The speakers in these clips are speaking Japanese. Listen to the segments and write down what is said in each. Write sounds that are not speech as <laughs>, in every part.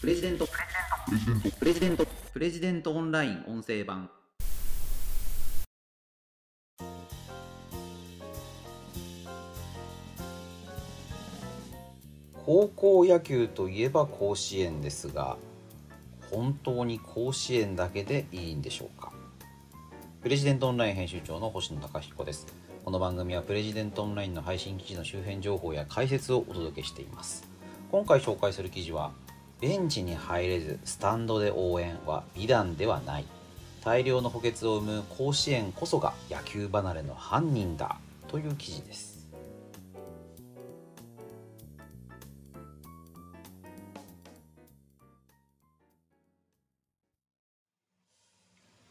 プレジデント。プレジデント。プレジデントオンライン音声版。高校野球といえば甲子園ですが本当に甲子園だけでいいんでしょうか？プレジデントオンライン編集長の星野貴彦です。この番組はプレジデントオンラインの配信記事の周辺情報や解説をお届けしています。今回紹介する記事はベンチに入れずスタンドで応援は美談ではない。大量の補欠を生む甲子園こそが野球離れの犯人だという記事です。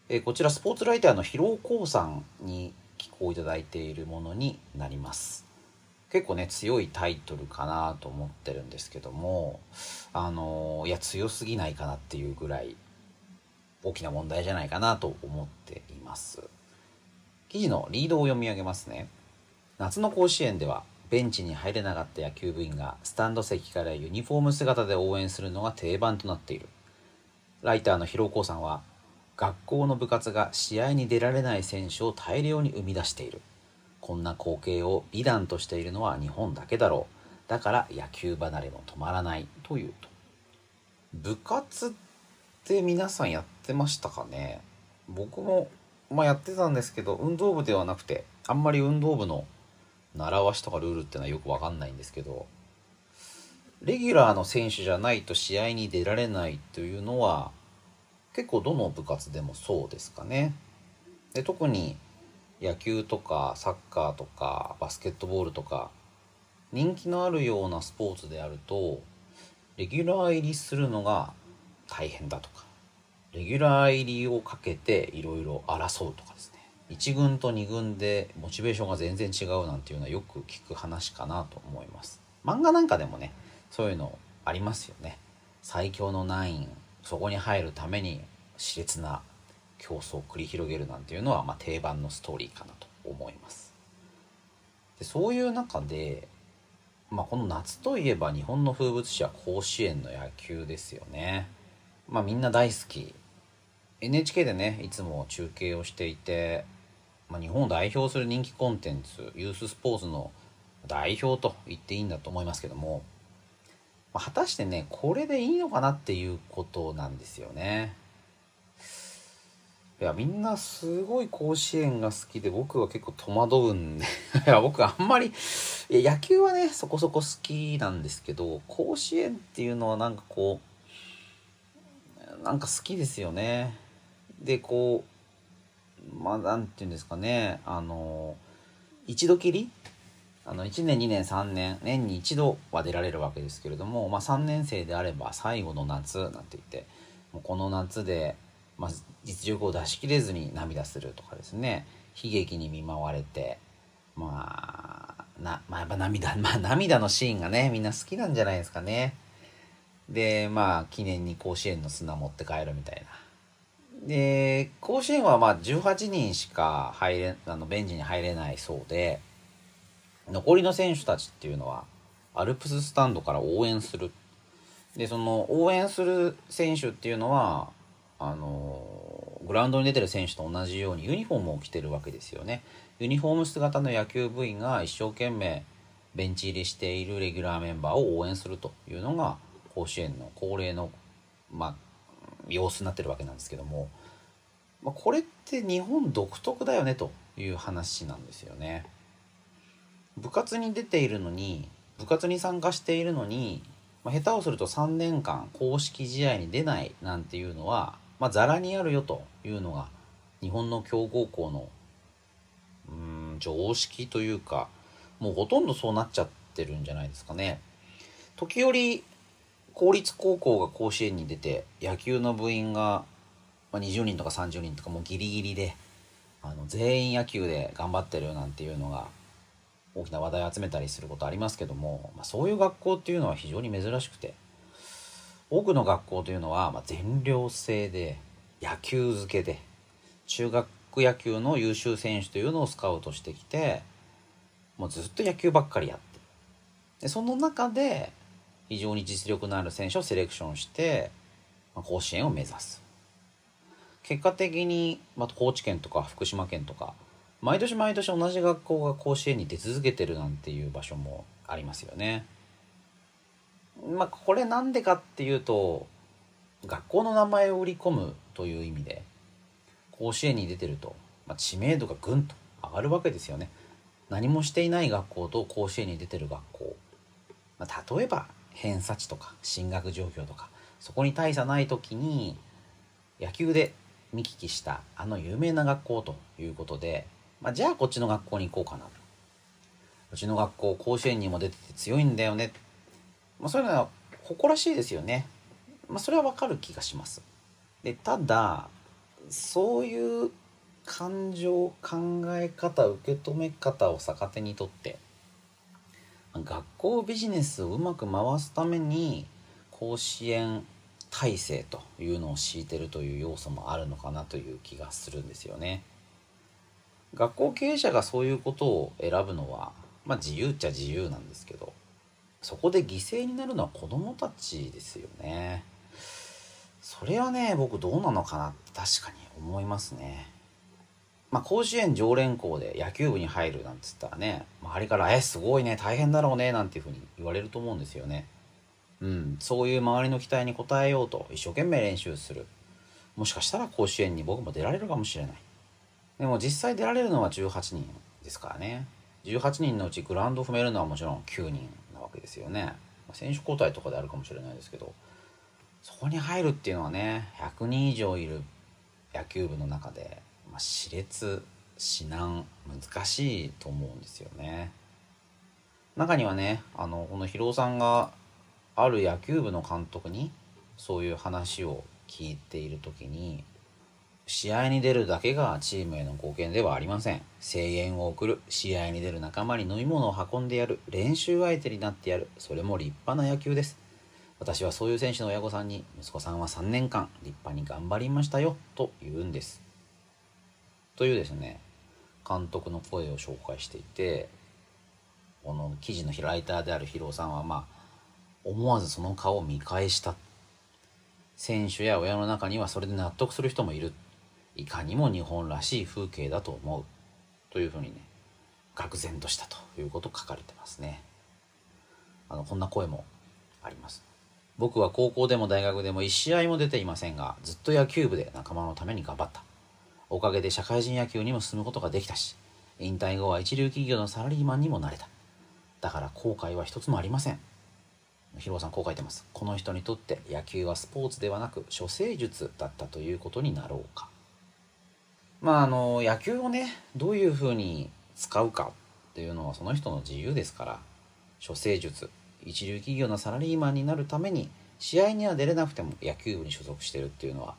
えこちらスポーツライターの広尾光さんに寄稿いただいているものになります。結構ね強いタイトルかなと思ってるんですけどもあのいや強すぎないかなっていうぐらい大きな問題じゃないかなと思っています。記事のリードを読み上げますね。夏の甲子園ではベンチに入れなかった野球部員がスタンド席からユニフォーム姿で応援するのが定番となっている。ライターの広尾さんは学校の部活が試合に出られない選手を大量に生み出している。こんな光景を美談としているのは日本だけだろう。だから野球離れも止まらない。というと。部活って皆さんやってましたかね？僕もまあやってたんですけど運動部ではなくてあんまり運動部の習わしとかルールってのはよくわかんないんですけどレギュラーの選手じゃないと試合に出られないというのは結構どの部活でもそうですかね。で特に野球とかサッカーとかバスケットボールとか人気のあるようなスポーツであるとレギュラー入りするのが大変だとかレギュラー入りをかけていろいろ争うとかですね。1軍と2軍でモチベーションが全然違うなんていうのはよく聞く話かなと思います。漫画なんかでもねそういうのありますよね。最強のナインそこに入るために熾烈な競争を繰り広げるなんていうのは、まあ、定番のストーリーかなと思います。でそういう中で、まあ、この夏といえば日本の風物詩は甲子園の野球ですよね。まあみんな大好き。NHK でねいつも中継をしていて、まあ、日本を代表する人気コンテンツユーススポーツの代表と言っていいんだと思いますけどもまあ、果たしてねこれでいいのかなっていうことなんですよね。いやみんなすごい甲子園が好きで僕は結構戸惑うんで <laughs> いや僕あんまりいや野球はねそこそこ好きなんですけど甲子園っていうのはなんかこうなんか好きですよね。でこうまあなんて言うんですかねあの一度きりあの1年2年3年年に一度は出られるわけですけれども、まあ、3年生であれば最後の夏なんて言ってもうこの夏で、まあ、実力を出し切れずに涙するとかですね悲劇に見舞われてまあな、まあ、やっぱ涙、まあ、涙のシーンがねみんな好きなんじゃないですかね。でまあ記念に甲子園の砂持って帰るみたいな。で甲子園はまあ18人しか入れあのベンチに入れないそうで。残りの選手たちっていうのはアルプススタンドから応援するでその応援する選手っていうのはあのグラウンドに出てる選手と同じようにユニフォームを着てるわけですよねユニフォーム姿の野球部員が一生懸命ベンチ入りしているレギュラーメンバーを応援するというのが甲子園の恒例の、まあ、様子になってるわけなんですけども、まあ、これって日本独特だよねという話なんですよね。部活に出ているのに部活に参加しているのに、まあ、下手をすると3年間公式試合に出ないなんていうのは、まあ、ザラにあるよというのが日本の強豪校のうん常識というかもうほとんどそうなっちゃってるんじゃないですかね。時折公立高校が甲子園に出て野球の部員が、ま、20人とか30人とかもうギリギリであの全員野球で頑張ってるなんていうのが大きな話題を集めたりすることありますけども、まあ、そういう学校っていうのは非常に珍しくて多くの学校というのはまあ全寮制で野球漬けで中学野球の優秀選手というのをスカウトしてきてもうずっと野球ばっかりやってでその中で非常に実力のある選手をセレクションして、まあ甲子園を目指す結果的に、まあ、高知県とか福島県とか毎年毎年同じ学校が甲子園に出続けてるなんていう場所もありますよね。まあこれなんでかっていうと学校の名前を売り込むという意味で甲子園に出てると、まあ、知名度がぐんと上がるわけですよね。何もしていない学校と甲子園に出てる学校、まあ、例えば偏差値とか進学状況とかそこに大差ない時に野球で見聞きしたあの有名な学校ということで、まあ、じゃあこっちの学校に行こうかなうちの学校甲子園にも出てて強いんだよね、まあ、そういうのは誇らしいですよね、まあ、それはわかる気がしますでただそういう感情考え方受け止め方を逆手にとって学校ビジネスをうまく回すために甲子園体制というのを敷いてるという要素もあるのかなという気がするんですよね。学校経営者がそういうことを選ぶのはまあ自由っちゃ自由なんですけどそこで犠牲になるのは子供たちですよね。それはね僕どうなのかなって確かに思いますね。まあ、甲子園常連校で野球部に入るなんてつったらね周りから「えすごいね大変だろうね」なんていうふうに言われると思うんですよね。うん、そういう周りの期待に応えようと一生懸命練習するもしかしたら甲子園に僕も出られるかもしれないでも実際出られるのは18人ですからね18人のうちグラウンド踏めるのはもちろん9人わけですよね。選手交代とかであるかもしれないですけどそこに入るっていうのはね100人以上いる野球部の中で、まあ、熾烈至難難しいと思うんですよね。中にはねあのこの広尾さんがある野球部の監督にそういう話を聞いている時に試合に出るだけがチームへの貢献ではありません。声援を送る試合に出る仲間に飲み物を運んでやる練習相手になってやるそれも立派な野球です。私はそういう選手の親御さんに息子さんは3年間立派に頑張りましたよと言うんです。というですね監督の声を紹介していてこの記事のライターである広尾さんはまあ思わずその顔を見返した。選手や親の中にはそれで納得する人もいる。いかにも日本らしい風景だと思うというふうにね愕然としたということ書かれてますね。あのこんな声もあります。僕は高校でも大学でも1試合も出ていませんがずっと野球部で仲間のために頑張った。おかげで社会人野球にも進むことができたし引退後は一流企業のサラリーマンにもなれた。だから後悔は一つもありません。ヒロさんこう書いてます。この人にとって野球はスポーツではなく処世術だったということになろうか。まああの野球をねどういうふうに使うかっていうのはその人の自由ですから。処世術一流企業のサラリーマンになるために試合には出れなくても野球部に所属してるっていうのは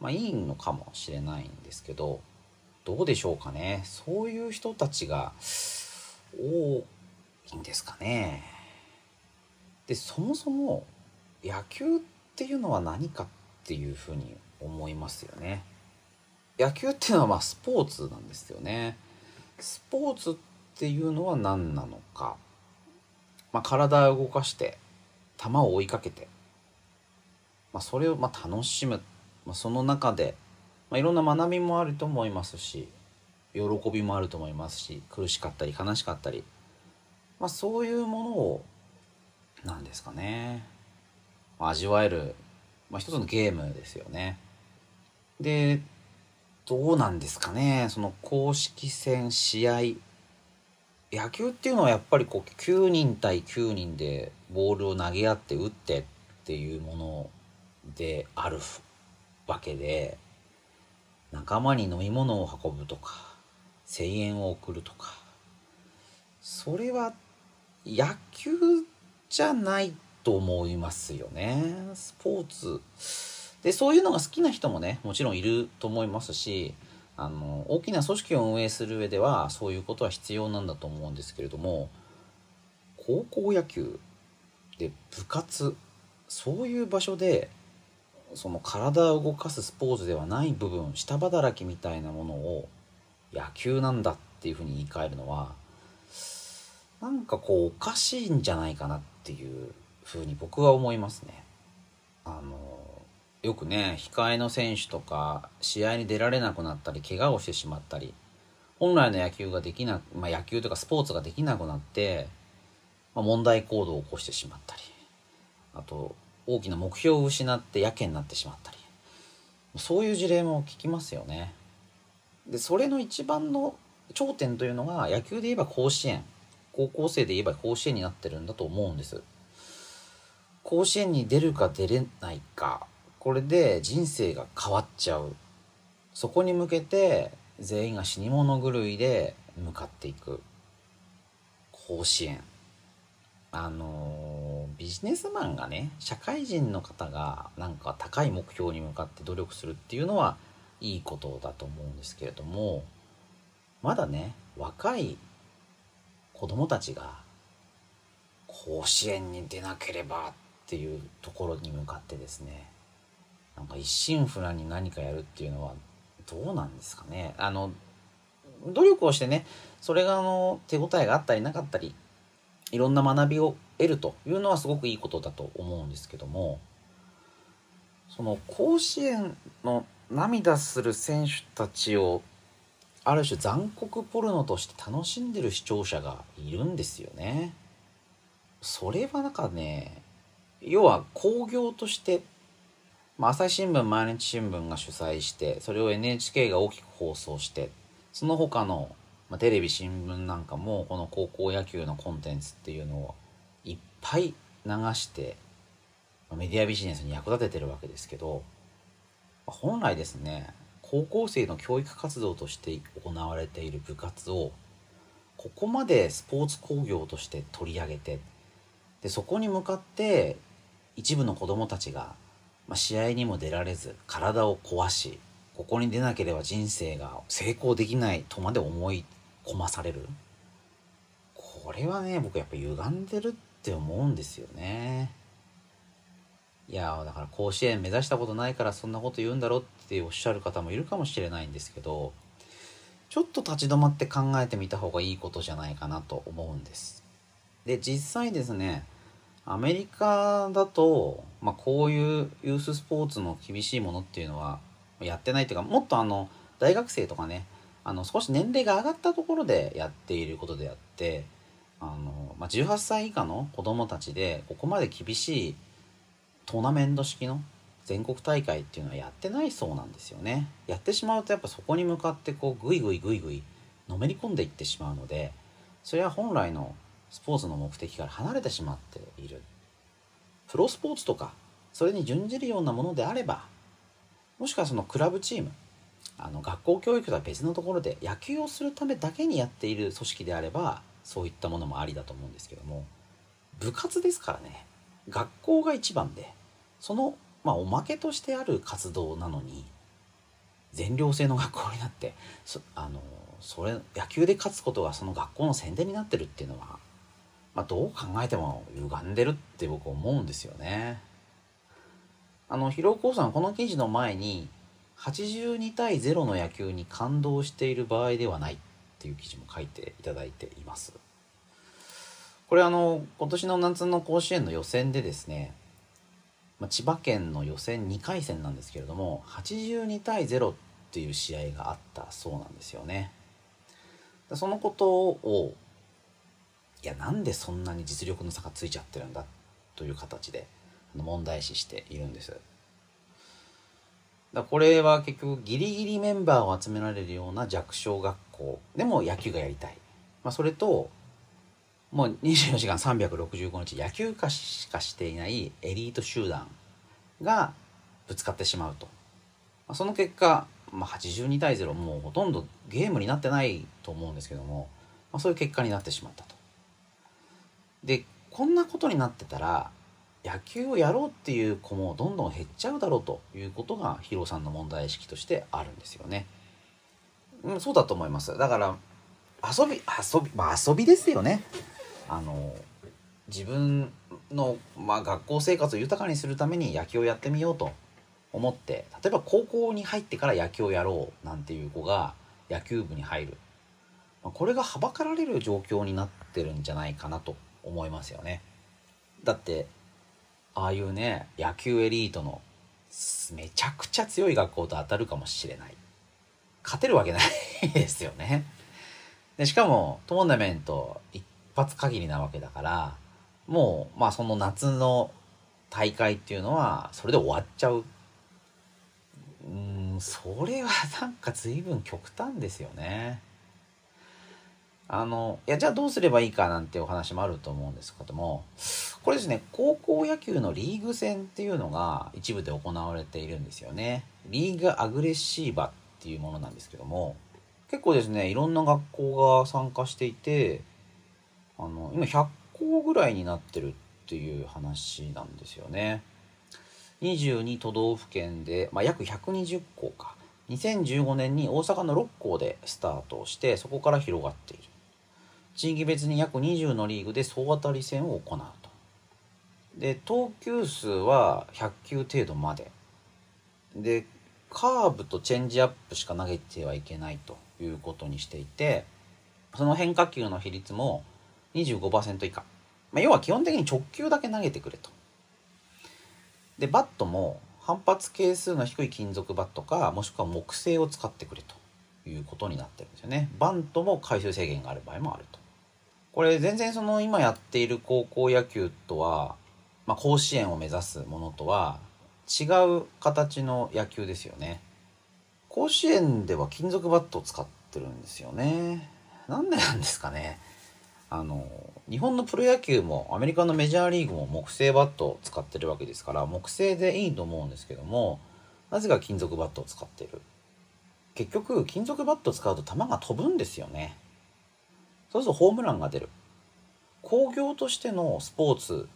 まあいいのかもしれないんですけどどうでしょうかね。そういう人たちが多いんですかね。でそもそも野球っていうのは何かっていうふうに思いますよね。野球っていうのはまあスポーツなんですよね。スポーツっていうのは何なのか、まあ、体を動かして球を追いかけて、まあ、それをまあ楽しむ、まあ、その中で、まあ、いろんな学びもあると思いますし喜びもあると思いますし苦しかったり悲しかったり、まあ、そういうものをなんですかね。味わえる、まあ、一つのゲームですよね。でどうなんですかね。その公式戦試合。野球っていうのはやっぱりこう9人対9人でボールを投げ合って打ってっていうものであるわけで仲間に飲み物を運ぶとか声援を送るとか。それは野球じゃないと思いますよね。スポーツ。でそういうのが好きな人もねもちろんいると思いますしあの大きな組織を運営する上ではそういうことは必要なんだと思うんですけれども高校野球で部活そういう場所でその体を動かすスポーツではない部分下働きみたいなものを野球なんだっていうふうに言い換えるのはなんかこうおかしいんじゃないかなっていうふうに僕は思いますね。あのよくね控えの選手とか試合に出られなくなったり怪我をしてしまったり本来の野球ができなまあ、野球とかスポーツができなくなって、まあ、問題行動を起こしてしまったりあと大きな目標を失ってやけになってしまったりそういう事例も聞きますよね。でそれの一番の頂点というのが野球で言えば甲子園高校生で言えば甲子園になってるんだと思うんです。甲子園に出るか出れないかこれで人生が変わっちゃう。そこに向けて全員が死に物狂いで向かっていく。甲子園。あのビジネスマンがね社会人の方がなんか高い目標に向かって努力するっていうのはいいことだと思うんですけれどもまだね若い子供たちが甲子園に出なければっていうところに向かってですねなんか一心不乱に何かやるっていうのはどうなんですかねあの努力をしてねそれがあの手応えがあったりなかったりいろんな学びを得るというのはすごくいいことだと思うんですけどもその甲子園の涙する選手たちをある種残酷ポルノとして楽しんでる視聴者がいるんですよね。それはなんかね要は興行として、まあ、朝日新聞毎日新聞が主催してそれを NHK が大きく放送してその他のまあ、テレビ新聞なんかもこの高校野球のコンテンツっていうのをいっぱい流してメディアビジネスに役立ててるわけですけどまあ本来ですね高校生の教育活動として行われている部活をここまでスポーツ工業として取り上げてでそこに向かって一部の子どもたちが、まあ、試合にも出られず体を壊しここに出なければ人生が成功できないとまで思い込まされる。これはね僕やっぱ歪んでるって思うんですよね。いやだから甲子園目指したことないからそんなこと言うんだろっておっしゃる方もいるかもしれないんですけどちょっと立ち止まって考えてみた方がいいことじゃないかなと思うんです。で実際ですねアメリカだと、まあ、こういうユーススポーツの厳しいものっていうのはやってないっていうかもっとあの大学生とかねあの少し年齢が上がったところでやっていることであってあの、まあ、18歳以下の子どもたちでここまで厳しいトーナメント式の全国大会っていうのはやってないそうなんですよね。やってしまうとやっぱそこに向かってこうグイグイグイグイのめり込んでいってしまうのでそれは本来のスポーツの目的から離れてしまっている。プロスポーツとかそれに準じるようなものであればもしくはそのクラブチームあの学校教育とは別のところで野球をするためだけにやっている組織であればそういったものもありだと思うんですけども部活ですからね学校が一番でその、まあ、おまけとしてある活動なのに全寮制の学校になってそあのそれ野球で勝つことがその学校の宣伝になってるっていうのは、まあ、どう考えても歪んでるって僕思うんですよね。あの広尾さんこの記事の前に82対0の野球に感動している場合ではないっていう記事も書いていただいています。これあの今年の夏の甲子園の予選でですね、まあ、千葉県の予選2回戦なんですけれども82対0っていう試合があったそうなんですよね。そのことをいやなんでそんなに実力の差がついちゃってるんだという形で問題視しているんです。だこれは結局ギリギリメンバーを集められるような弱小学校でも野球がやりたい、まあ、それともう24時間365日野球化しかしていないエリート集団がぶつかってしまうと、まあ、その結果、まあ、82対0もうほとんどゲームになってないと思うんですけども、まあ、そういう結果になってしまったと。でこんなことになってたら野球をやろうっていう子もどんどん減っちゃうだろうということがヒロさんの問題意識としてあるんですよね。うん、そうだと思います。だから遊び遊びまあ遊びですよね。あの自分の、まあ、学校生活を豊かにするために野球をやってみようと思って例えば高校に入ってから野球をやろうなんていう子が野球部に入る、ま、これがはばかられる状況になってるんじゃないかなと思いますよね。だってああいうね野球エリートのめちゃくちゃ強い学校と当たるかもしれない勝てるわけないですよねでしかもトーナメント一発限りなわけだからもうまあその夏の大会っていうのはそれで終わっちゃううんそれはなんか随分極端ですよね。あのいやじゃあどうすればいいかなんてお話もあると思うんですけどもこれですね高校野球のリーグ戦っていうのが一部で行われているんですよね。リーグアグレッシーバっていうものなんですけども結構ですねいろんな学校が参加していてあの今100校ぐらいになってるっていう話なんですよね。22都道府県で、まあ、約120校か。2015年に大阪の6校でスタートしてそこから広がっている。地域別に約20のリーグで総当たり戦を行うと。で投球数は100球程度まで。でカーブとチェンジアップしか投げてはいけないということにしていてその変化球の比率も25%以下、まあ、要は基本的に直球だけ投げてくれと。でバットも反発係数の低い金属バットかもしくは木製を使ってくれということになってるんですよね。バントも回数制限がある場合もあると。これ全然その今やっている高校野球とは、まあ、甲子園を目指すものとは違う形の野球ですよね。甲子園では金属バットを使ってるんですよね。なんでなんですかね。あの日本のプロ野球もアメリカのメジャーリーグも木製バットを使ってるわけですから木製でいいと思うんですけどもなぜか金属バットを使ってる。結局金属バットを使うと球が飛ぶんですよね。そうするとホームランが出る。工業としてのスポーツ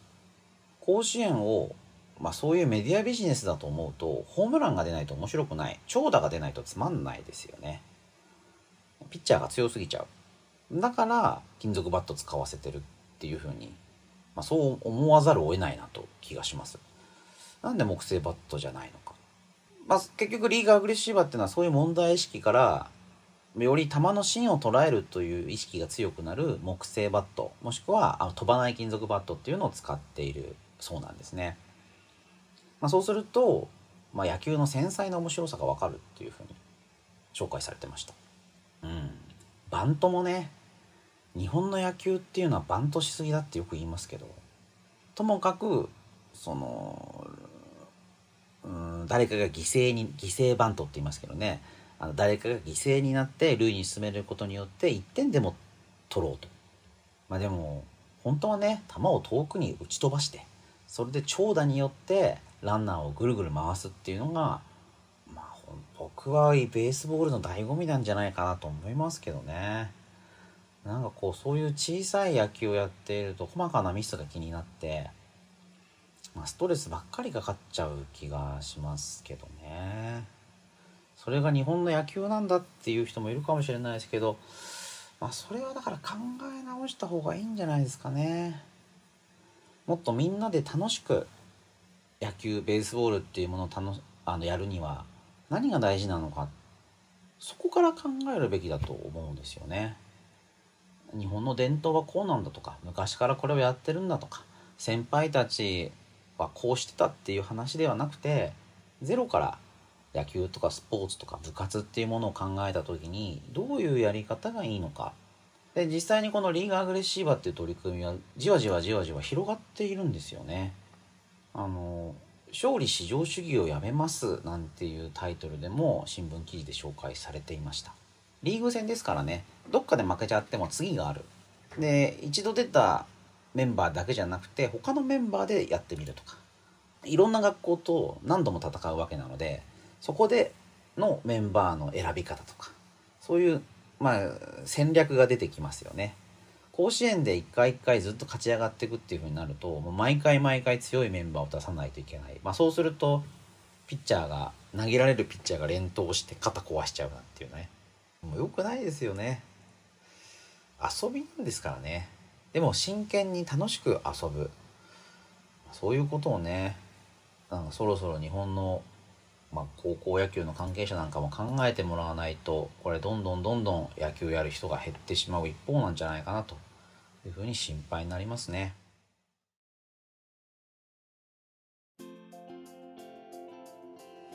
甲子園をまあそういうメディアビジネスだと思うとホームランが出ないと面白くない。長打が出ないとつまんないですよね。ピッチャーが強すぎちゃう。だから金属バット使わせてるっていうふうに、まあ、そう思わざるを得ないなと気がします。なんで木製バットじゃないのか。まあ結局リーガーアグレッシーバーっていうのはそういう問題意識からより球の芯を捉えるという意識が強くなる木製バットもしくはあ飛ばない金属バットっていうのを使っているそうなんですね。まあ、そうすると、まあ、野球の繊細な面白さが分かるっていうふうに紹介されてました。うん、バントもね日本の野球っていうのはバントしすぎだってよく言いますけどともかくそのうん誰かが犠牲に犠牲バントって言いますけどねあの誰かが犠牲になって塁に進めることによって1点でも取ろうと。まあでも本当はね球を遠くに打ち飛ばしてそれで長打によってランナーをぐるぐる回すっていうのが、まあ、僕はベースボールの醍醐味なんじゃないかなと思いますけどね。なんかこうそういう小さい野球をやっていると細かなミスが気になって、まあ、ストレスばっかりかかっちゃう気がしますけどね。それが日本の野球なんだっていう人もいるかもしれないですけど、まあ、それはだから考え直した方がいいんじゃないですかね。もっとみんなで楽しく野球ベースボールっていうものを楽あのやるには何が大事なのかそこから考えるべきだと思うんですよね。日本の伝統はこうなんだとか昔からこれをやってるんだとか先輩たちはこうしてたっていう話ではなくてゼロから野球とかスポーツとか部活っていうものを考えた時にどういうやり方がいいのか。で実際にこのリーグアグレッシーバーっていう取り組みはじわじわじわじわ広がっているんですよね。あの勝利至上主義をやめますなんていうタイトルでも新聞記事で紹介されていました。リーグ戦ですからね。どっかで負けちゃっても次がある。で一度出たメンバーだけじゃなくて他のメンバーでやってみるとか。いろんな学校と何度も戦うわけなのでそこでのメンバーの選び方とかそういう、まあ、戦略が出てきますよね。甲子園で一回一回ずっと勝ち上がっていくっていう風になるともう毎回毎回強いメンバーを出さないといけない、まあ、そうするとピッチャーが投げられるピッチャーが連投して肩壊しちゃうなんていうね。もうよくないですよね。遊びなんですからね。でも真剣に楽しく遊ぶ。そういうことをねなんかそろそろ日本のまあ、高校野球の関係者なんかも考えてもらわないとこれどんどんどんどん野球やる人が減ってしまう一方なんじゃないかなというふうに心配になりますね。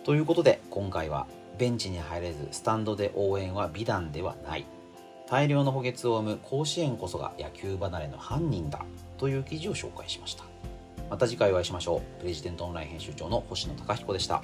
ということで今回はベンチに入れずスタンドで応援は美談ではない。大量の補欠を生む甲子園こそが野球離れの犯人だという記事を紹介しました。また次回お会いしましょう。プレジデントオンライン編集長の星野貴彦でした。